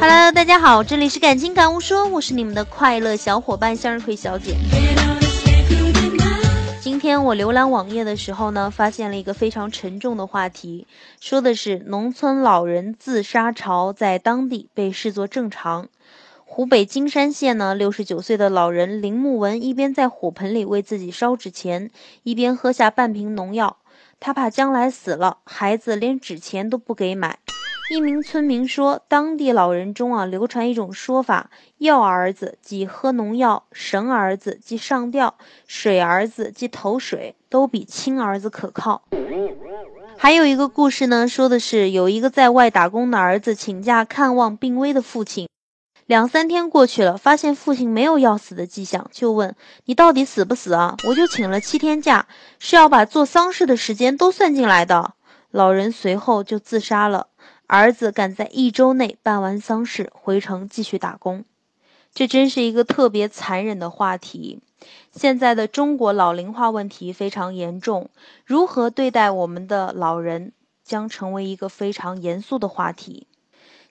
Hello，大家好，这里是感情感悟说，我是你们的快乐小伙伴向日葵小姐。今天我浏览网页的时候呢，发现了一个非常沉重的话题，说的是农村老人自杀潮在当地被视作正常。湖北荆山县呢，六十九岁的老人林木文一边在火盆里为自己烧纸钱，一边喝下半瓶农药。他怕将来死了，孩子连纸钱都不给买。一名村民说，当地老人中啊，流传一种说法：药儿子即喝农药，神儿子即上吊，水儿子即投水，都比亲儿子可靠。还有一个故事呢，说的是有一个在外打工的儿子请假看望病危的父亲。两三天过去了，发现父亲没有要死的迹象，就问：“你到底死不死啊？”我就请了七天假，是要把做丧事的时间都算进来的。老人随后就自杀了。儿子赶在一周内办完丧事，回城继续打工。这真是一个特别残忍的话题。现在的中国老龄化问题非常严重，如何对待我们的老人，将成为一个非常严肃的话题。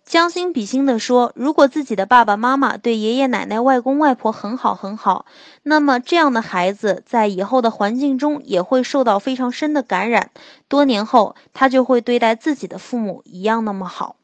将心比心地说，如果自己的爸爸妈妈对爷爷奶奶、外公外婆很好很好，那么这样的孩子在以后的环境中也会受到非常深的感染，多年后他就会对待自己的父母一样那么好。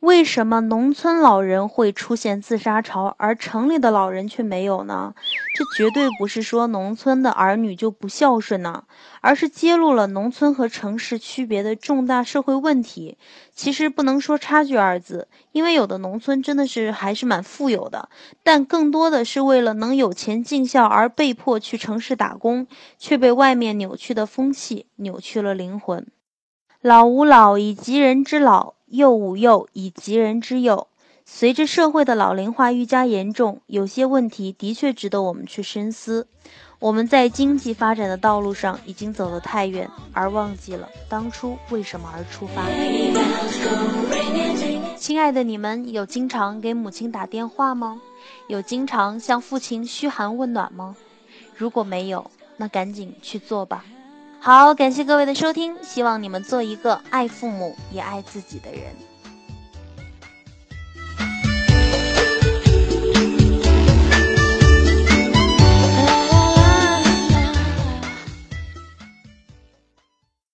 为什么农村老人会出现自杀潮，而城里的老人却没有呢？这绝对不是说农村的儿女就不孝顺呢，而是揭露了农村和城市区别的重大社会问题。其实不能说差距二字，因为有的农村真的是还是蛮富有的，但更多的是为了能有钱尽孝而被迫去城市打工，却被外面扭曲的风气扭曲了灵魂。老吾老以及人之老。幼吾幼以及人之幼。随着社会的老龄化愈加严重，有些问题的确值得我们去深思。我们在经济发展的道路上已经走得太远，而忘记了当初为什么而出发。亲爱的你们，有经常给母亲打电话吗？有经常向父亲嘘寒问暖吗？如果没有，那赶紧去做吧。好，感谢各位的收听，希望你们做一个爱父母也爱自己的人。